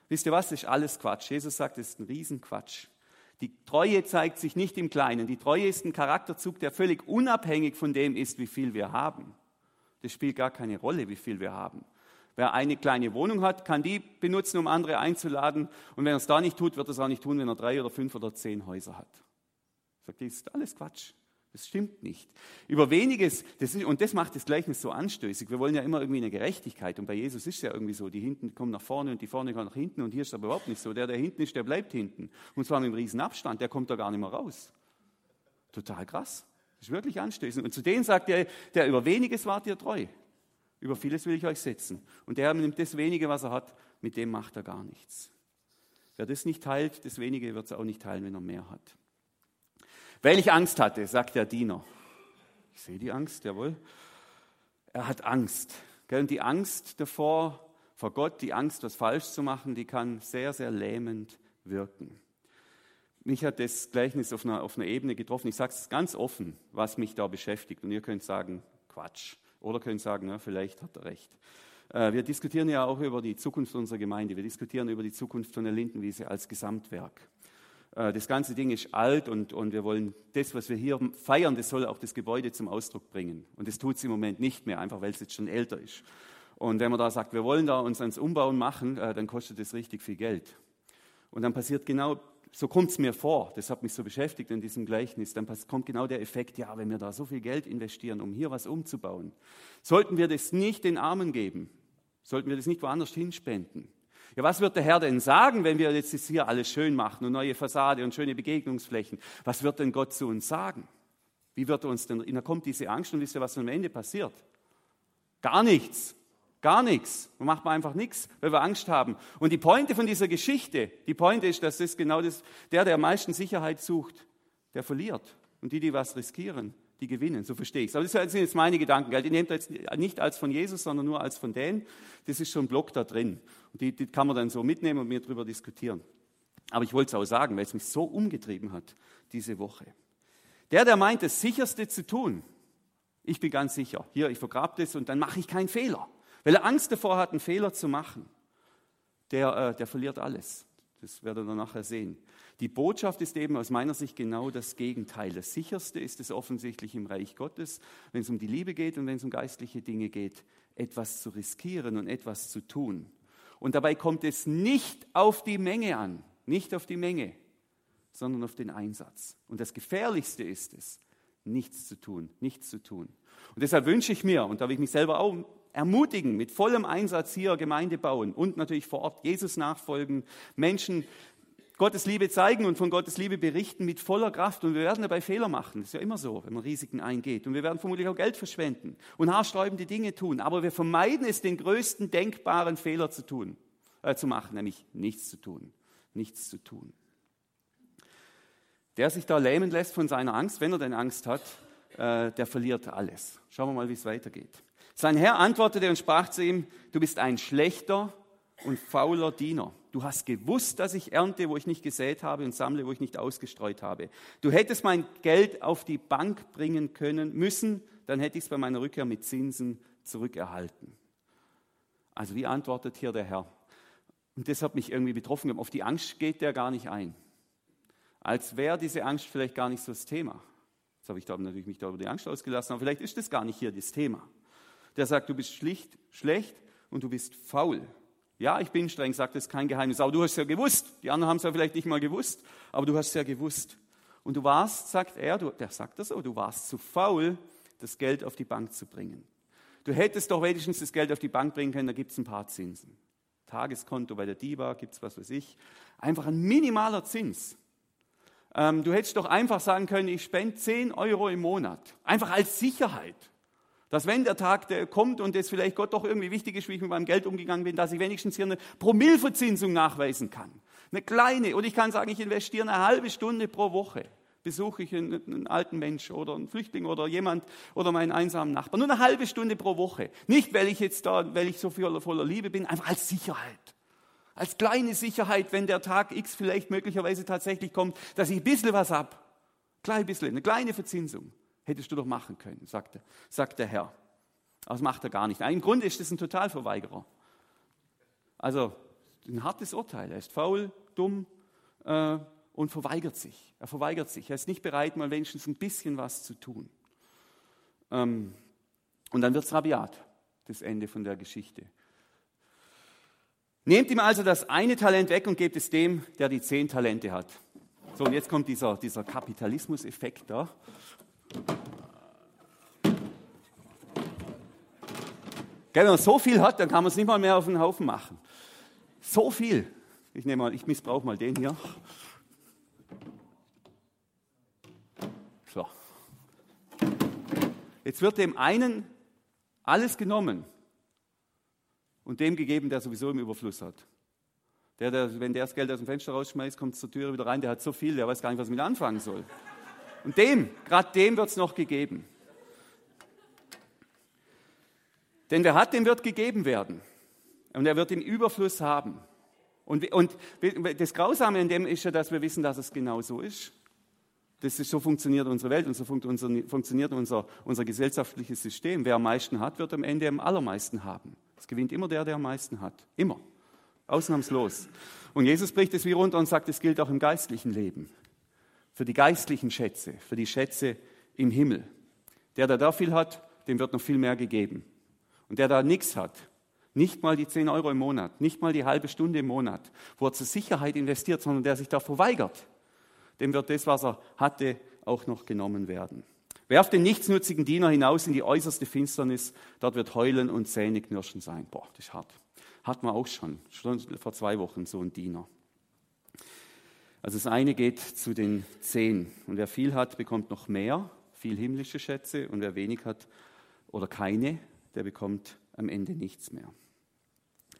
Wisst ihr was? Das ist alles Quatsch. Jesus sagt, das ist ein Riesenquatsch. Die Treue zeigt sich nicht im Kleinen. Die Treue ist ein Charakterzug, der völlig unabhängig von dem ist, wie viel wir haben. Das spielt gar keine Rolle, wie viel wir haben. Wer eine kleine Wohnung hat, kann die benutzen, um andere einzuladen. Und wenn er es da nicht tut, wird er es auch nicht tun, wenn er drei oder fünf oder zehn Häuser hat. Sagt, das ist alles Quatsch. Das stimmt nicht. Über weniges, das ist, und das macht das Gleichnis so anstößig. Wir wollen ja immer irgendwie eine Gerechtigkeit. Und bei Jesus ist es ja irgendwie so, die hinten kommen nach vorne und die vorne kommen nach hinten. Und hier ist es aber überhaupt nicht so. Der, der hinten ist, der bleibt hinten. Und zwar mit einem riesen Abstand. Der kommt da gar nicht mehr raus. Total krass. Das ist wirklich anstößig. Und zu denen sagt er, der über weniges wart ihr treu. Über vieles will ich euch setzen. Und der nimmt das wenige, was er hat, mit dem macht er gar nichts. Wer das nicht teilt, das wenige wird es auch nicht teilen, wenn er mehr hat. Weil ich Angst hatte, sagt der Diener. Ich sehe die Angst, jawohl. Er hat Angst. Und die Angst davor, vor Gott, die Angst, was falsch zu machen, die kann sehr, sehr lähmend wirken. Mich hat das Gleichnis auf einer, auf einer Ebene getroffen. Ich sage es ganz offen, was mich da beschäftigt. Und ihr könnt sagen, Quatsch. Oder könnt sagen, ja, vielleicht hat er recht. Äh, wir diskutieren ja auch über die Zukunft unserer Gemeinde. Wir diskutieren über die Zukunft von der Lindenwiese als Gesamtwerk. Äh, das ganze Ding ist alt und, und wir wollen das, was wir hier feiern, das soll auch das Gebäude zum Ausdruck bringen. Und das tut es im Moment nicht mehr, einfach weil es jetzt schon älter ist. Und wenn man da sagt, wir wollen da uns ans Umbauen machen, äh, dann kostet das richtig viel Geld. Und dann passiert genau, so kommt es mir vor, das hat mich so beschäftigt in diesem Gleichnis, dann kommt genau der Effekt, ja, wenn wir da so viel Geld investieren, um hier was umzubauen, sollten wir das nicht den Armen geben, sollten wir das nicht woanders hinspenden. Ja, was wird der Herr denn sagen, wenn wir jetzt hier alles schön machen und neue Fassade und schöne Begegnungsflächen? Was wird denn Gott zu uns sagen? Wie wird er uns denn, da kommt diese Angst und wisst ihr, was am Ende passiert? Gar nichts. Gar nichts. Man macht man einfach nichts, weil wir Angst haben. Und die Pointe von dieser Geschichte, die Pointe ist, dass das genau das, der, der am meisten Sicherheit sucht, der verliert. Und die, die was riskieren, die gewinnen. So verstehe ich es. Aber das sind jetzt meine Gedanken. Die nehmt ihr jetzt nicht als von Jesus, sondern nur als von denen. Das ist schon ein Block da drin. Die, die kann man dann so mitnehmen und mir darüber diskutieren. Aber ich wollte es auch sagen, weil es mich so umgetrieben hat diese Woche. Der, der meint, das Sicherste zu tun, ich bin ganz sicher, hier, ich vergrabe das und dann mache ich keinen Fehler. Weil er Angst davor hat, einen Fehler zu machen, der, äh, der verliert alles. Das werdet ihr nachher sehen. Die Botschaft ist eben aus meiner Sicht genau das Gegenteil. Das Sicherste ist es offensichtlich im Reich Gottes, wenn es um die Liebe geht und wenn es um geistliche Dinge geht, etwas zu riskieren und etwas zu tun. Und dabei kommt es nicht auf die Menge an, nicht auf die Menge, sondern auf den Einsatz. Und das Gefährlichste ist es, nichts zu tun, nichts zu tun. Und deshalb wünsche ich mir, und da will ich mich selber auch ermutigen, mit vollem Einsatz hier Gemeinde bauen und natürlich vor Ort Jesus nachfolgen, Menschen Gottes Liebe zeigen und von Gottes Liebe berichten mit voller Kraft. Und wir werden dabei Fehler machen. Das ist ja immer so, wenn man Risiken eingeht. Und wir werden vermutlich auch Geld verschwenden und haarsträubende Dinge tun. Aber wir vermeiden es, den größten denkbaren Fehler zu tun, äh, zu machen, nämlich nichts zu tun. Nichts zu tun. Der sich da lähmen lässt von seiner Angst, wenn er denn Angst hat, äh, der verliert alles. Schauen wir mal, wie es weitergeht. Sein Herr antwortete und sprach zu ihm, du bist ein schlechter und fauler Diener. Du hast gewusst, dass ich ernte, wo ich nicht gesät habe und sammle, wo ich nicht ausgestreut habe. Du hättest mein Geld auf die Bank bringen können müssen, dann hätte ich es bei meiner Rückkehr mit Zinsen zurückerhalten. Also wie antwortet hier der Herr? Und das hat mich irgendwie betroffen. Auf die Angst geht der gar nicht ein. Als wäre diese Angst vielleicht gar nicht so das Thema. Jetzt habe ich da natürlich mich da über die Angst ausgelassen, aber vielleicht ist das gar nicht hier das Thema der sagt, du bist schlicht schlecht und du bist faul. Ja, ich bin streng, sagt das ist kein Geheimnis, aber du hast es ja gewusst. Die anderen haben es ja vielleicht nicht mal gewusst, aber du hast es ja gewusst. Und du warst, sagt er, du, der sagt das so, du warst zu faul, das Geld auf die Bank zu bringen. Du hättest doch wenigstens das Geld auf die Bank bringen können, da gibt es ein paar Zinsen. Tageskonto bei der DIBA gibt es was weiß ich. Einfach ein minimaler Zins. Ähm, du hättest doch einfach sagen können, ich spende 10 Euro im Monat. Einfach als Sicherheit. Dass wenn der Tag der kommt und es vielleicht Gott doch irgendwie wichtig ist, wie ich mit meinem Geld umgegangen bin, dass ich wenigstens hier eine Promillverzinsung nachweisen kann. Eine kleine. Und ich kann sagen, ich investiere eine halbe Stunde pro Woche. Besuche ich einen, einen alten Mensch oder einen Flüchtling oder jemand oder meinen einsamen Nachbarn. Nur eine halbe Stunde pro Woche. Nicht, weil ich jetzt da, weil ich so voller, voller Liebe bin, einfach als Sicherheit. Als kleine Sicherheit, wenn der Tag X vielleicht möglicherweise tatsächlich kommt, dass ich ein bisschen was hab. Klein bisschen, eine kleine Verzinsung. Hättest du doch machen können, sagt, sagt der Herr. Aber das macht er gar nicht. Im Grunde ist das ein Totalverweigerer. Also ein hartes Urteil. Er ist faul, dumm äh, und verweigert sich. Er verweigert sich. Er ist nicht bereit, mal wenigstens ein bisschen was zu tun. Ähm, und dann wird es rabiat, das Ende von der Geschichte. Nehmt ihm also das eine Talent weg und gebt es dem, der die zehn Talente hat. So, und jetzt kommt dieser, dieser Kapitalismus-Effekt da. Wenn man so viel hat, dann kann man es nicht mal mehr auf den Haufen machen. So viel. Ich nehme mal, ich missbrauche mal den hier. So. Jetzt wird dem einen alles genommen und dem gegeben, der sowieso im Überfluss hat. Der, der, wenn der das Geld aus dem Fenster rausschmeißt, kommt zur Tür wieder rein, der hat so viel, der weiß gar nicht, was er mit anfangen soll. Und dem, gerade dem wird es noch gegeben. Denn wer hat, dem wird gegeben werden. Und er wird den Überfluss haben. Und, und das Grausame in dem ist ja, dass wir wissen, dass es genau so ist. Das ist, so funktioniert unsere Welt und so funktioniert unser, unser gesellschaftliches System. Wer am meisten hat, wird am Ende am allermeisten haben. Es gewinnt immer der, der am meisten hat. Immer. Ausnahmslos. Und Jesus bricht es wie runter und sagt, es gilt auch im geistlichen Leben. Für die geistlichen Schätze, für die Schätze im Himmel. Der, der da viel hat, dem wird noch viel mehr gegeben. Und der da nichts hat, nicht mal die 10 Euro im Monat, nicht mal die halbe Stunde im Monat, wo er zur Sicherheit investiert, sondern der sich da verweigert, dem wird das, was er hatte, auch noch genommen werden. Werft den nichtsnutzigen Diener hinaus in die äußerste Finsternis, dort wird Heulen und Zähneknirschen sein. Boah, das ist hart. Hat man auch schon, schon vor zwei Wochen so ein Diener. Also das eine geht zu den zehn. Und wer viel hat, bekommt noch mehr, viel himmlische Schätze. Und wer wenig hat oder keine, der bekommt am Ende nichts mehr.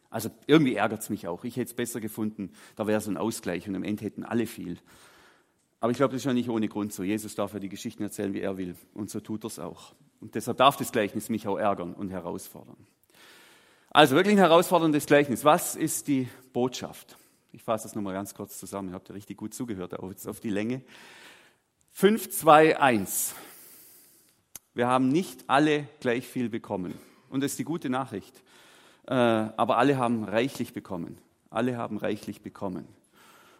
Also irgendwie ärgert es mich auch. Ich hätte es besser gefunden, da wäre so ein Ausgleich und am Ende hätten alle viel. Aber ich glaube, das ist ja nicht ohne Grund so. Jesus darf ja die Geschichten erzählen, wie er will. Und so tut er es auch. Und deshalb darf das Gleichnis mich auch ärgern und herausfordern. Also wirklich ein herausforderndes Gleichnis. Was ist die Botschaft? Ich fasse das nochmal ganz kurz zusammen. Ihr habt ja richtig gut zugehört, jetzt auf die Länge. 5, 2, 1. Wir haben nicht alle gleich viel bekommen. Und das ist die gute Nachricht. Äh, aber alle haben reichlich bekommen. Alle haben reichlich bekommen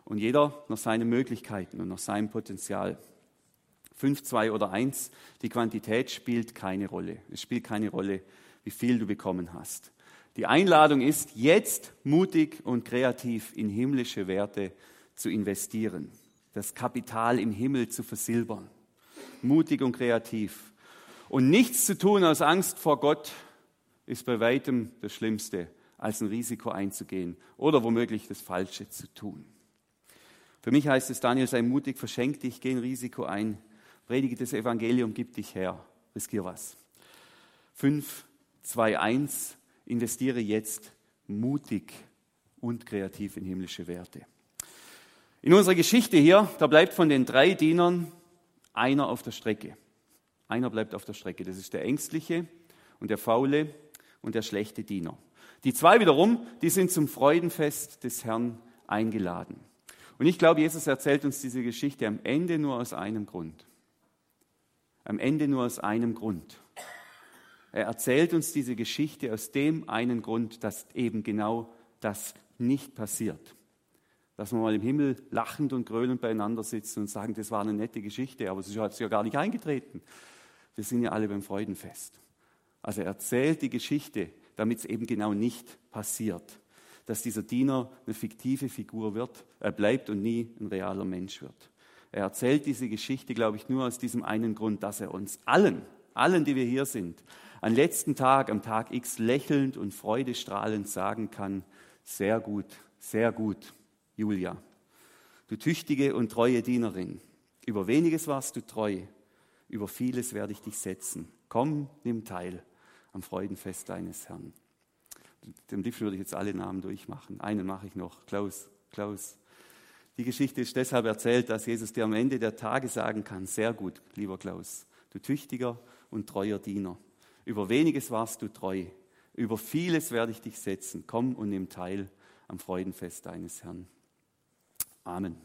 und jeder nach seinen Möglichkeiten und nach seinem Potenzial. Fünf, zwei oder eins, die Quantität spielt keine Rolle. Es spielt keine Rolle, wie viel du bekommen hast. Die Einladung ist, jetzt mutig und kreativ in himmlische Werte zu investieren, das Kapital im Himmel zu versilbern. Mutig und kreativ. Und nichts zu tun aus Angst vor Gott ist bei weitem das Schlimmste, als ein Risiko einzugehen oder womöglich das Falsche zu tun. Für mich heißt es, Daniel, sei mutig, verschenk dich, geh ein Risiko ein, predige das Evangelium, gib dich her, riskier was. 5, 2, 1, investiere jetzt mutig und kreativ in himmlische Werte. In unserer Geschichte hier, da bleibt von den drei Dienern einer auf der Strecke. Einer bleibt auf der Strecke. Das ist der ängstliche und der faule und der schlechte Diener. Die zwei wiederum, die sind zum Freudenfest des Herrn eingeladen. Und ich glaube, Jesus erzählt uns diese Geschichte am Ende nur aus einem Grund. Am Ende nur aus einem Grund. Er erzählt uns diese Geschichte aus dem einen Grund, dass eben genau das nicht passiert. Dass wir mal im Himmel lachend und grölend beieinander sitzen und sagen, das war eine nette Geschichte, aber es ist ja gar nicht eingetreten. Wir sind ja alle beim Freudenfest. Also er erzählt die Geschichte, damit es eben genau nicht passiert dass dieser Diener eine fiktive Figur wird, er bleibt und nie ein realer Mensch wird. Er erzählt diese Geschichte, glaube ich, nur aus diesem einen Grund, dass er uns allen, allen, die wir hier sind, am letzten Tag, am Tag X lächelnd und freudestrahlend sagen kann, sehr gut, sehr gut, Julia, du tüchtige und treue Dienerin, über weniges warst du treu, über vieles werde ich dich setzen. Komm, nimm teil am Freudenfest deines Herrn. Dem liebsten würde ich jetzt alle Namen durchmachen. Einen mache ich noch. Klaus, Klaus. Die Geschichte ist deshalb erzählt, dass Jesus dir am Ende der Tage sagen kann, sehr gut, lieber Klaus, du tüchtiger und treuer Diener. Über weniges warst du treu, über vieles werde ich dich setzen. Komm und nimm teil am Freudenfest deines Herrn. Amen.